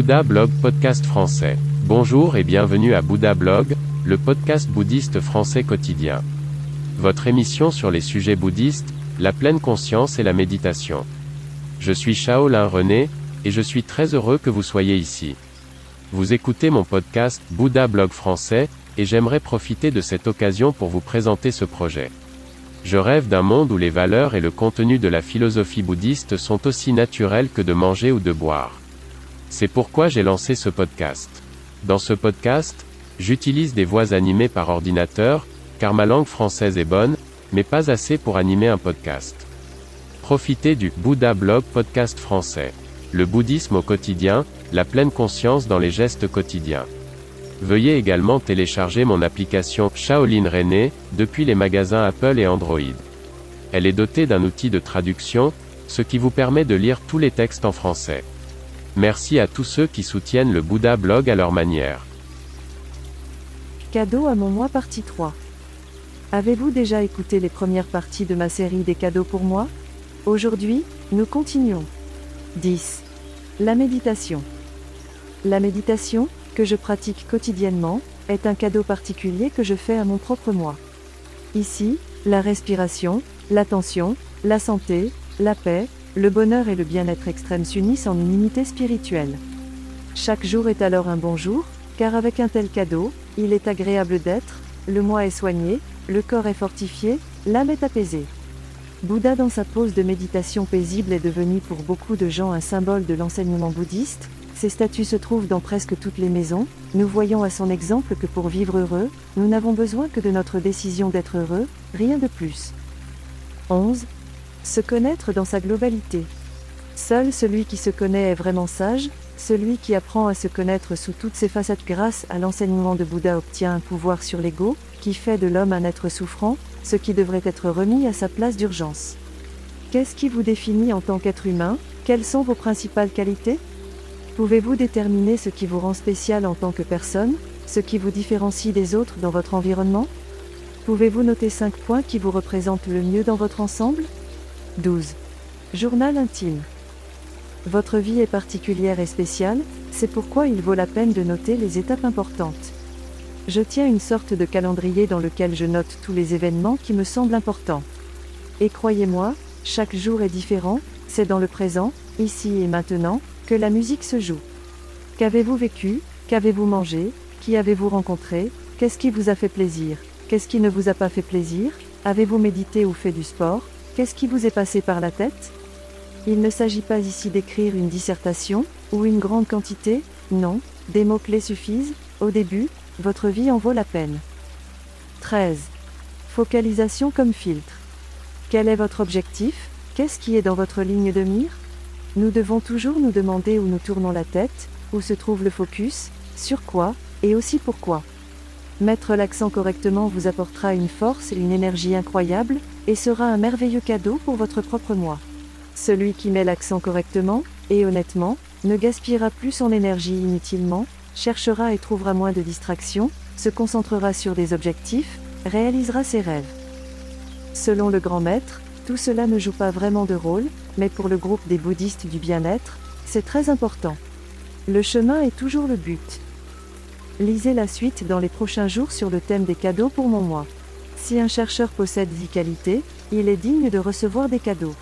Bouddha Blog Podcast Français. Bonjour et bienvenue à Bouddha Blog, le podcast bouddhiste français quotidien. Votre émission sur les sujets bouddhistes, la pleine conscience et la méditation. Je suis Shaolin René, et je suis très heureux que vous soyez ici. Vous écoutez mon podcast Bouddha Blog Français, et j'aimerais profiter de cette occasion pour vous présenter ce projet. Je rêve d'un monde où les valeurs et le contenu de la philosophie bouddhiste sont aussi naturels que de manger ou de boire. C'est pourquoi j'ai lancé ce podcast. Dans ce podcast, j'utilise des voix animées par ordinateur, car ma langue française est bonne, mais pas assez pour animer un podcast. Profitez du Bouddha Blog Podcast français. Le bouddhisme au quotidien, la pleine conscience dans les gestes quotidiens. Veuillez également télécharger mon application Shaolin René depuis les magasins Apple et Android. Elle est dotée d'un outil de traduction, ce qui vous permet de lire tous les textes en français. Merci à tous ceux qui soutiennent le Bouddha Blog à leur manière. Cadeau à mon mois partie 3. Avez-vous déjà écouté les premières parties de ma série des cadeaux pour moi? Aujourd'hui, nous continuons. 10. La méditation. La méditation, que je pratique quotidiennement, est un cadeau particulier que je fais à mon propre moi. Ici, la respiration, l'attention, la santé, la paix, le bonheur et le bien-être extrême s'unissent en une unité spirituelle. Chaque jour est alors un bon jour, car avec un tel cadeau, il est agréable d'être, le moi est soigné, le corps est fortifié, l'âme est apaisée. Bouddha dans sa pose de méditation paisible est devenu pour beaucoup de gens un symbole de l'enseignement bouddhiste, ses statues se trouvent dans presque toutes les maisons, nous voyons à son exemple que pour vivre heureux, nous n'avons besoin que de notre décision d'être heureux, rien de plus. 11. Se connaître dans sa globalité. Seul celui qui se connaît est vraiment sage, celui qui apprend à se connaître sous toutes ses facettes grâce à l'enseignement de Bouddha obtient un pouvoir sur l'ego, qui fait de l'homme un être souffrant, ce qui devrait être remis à sa place d'urgence. Qu'est-ce qui vous définit en tant qu'être humain? Quelles sont vos principales qualités? Pouvez-vous déterminer ce qui vous rend spécial en tant que personne, ce qui vous différencie des autres dans votre environnement? Pouvez-vous noter 5 points qui vous représentent le mieux dans votre ensemble? 12. Journal intime. Votre vie est particulière et spéciale, c'est pourquoi il vaut la peine de noter les étapes importantes. Je tiens une sorte de calendrier dans lequel je note tous les événements qui me semblent importants. Et croyez-moi, chaque jour est différent, c'est dans le présent, ici et maintenant, que la musique se joue. Qu'avez-vous vécu Qu'avez-vous mangé Qui avez-vous rencontré Qu'est-ce qui vous a fait plaisir Qu'est-ce qui ne vous a pas fait plaisir Avez-vous médité ou fait du sport Qu'est-ce qui vous est passé par la tête? Il ne s'agit pas ici d'écrire une dissertation, ou une grande quantité, non, des mots-clés suffisent, au début, votre vie en vaut la peine. 13. Focalisation comme filtre. Quel est votre objectif? Qu'est-ce qui est dans votre ligne de mire? Nous devons toujours nous demander où nous tournons la tête, où se trouve le focus, sur quoi, et aussi pourquoi. Mettre l'accent correctement vous apportera une force et une énergie incroyables, et sera un merveilleux cadeau pour votre propre moi. Celui qui met l'accent correctement, et honnêtement, ne gaspillera plus son énergie inutilement, cherchera et trouvera moins de distractions, se concentrera sur des objectifs, réalisera ses rêves. Selon le grand maître, tout cela ne joue pas vraiment de rôle, mais pour le groupe des bouddhistes du bien-être, c'est très important. Le chemin est toujours le but. Lisez la suite dans les prochains jours sur le thème des cadeaux pour mon mois. Si un chercheur possède 10 qualités, il est digne de recevoir des cadeaux.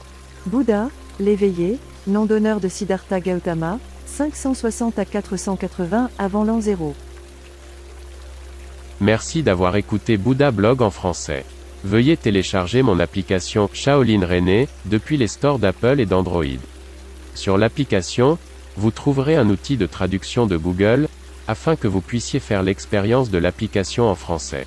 Bouddha, l'éveillé, nom d'honneur de Siddhartha Gautama, 560 à 480 avant l'an 0. Merci d'avoir écouté Bouddha Blog en français. Veuillez télécharger mon application Shaolin René depuis les stores d'Apple et d'Android. Sur l'application, vous trouverez un outil de traduction de Google, afin que vous puissiez faire l'expérience de l'application en français.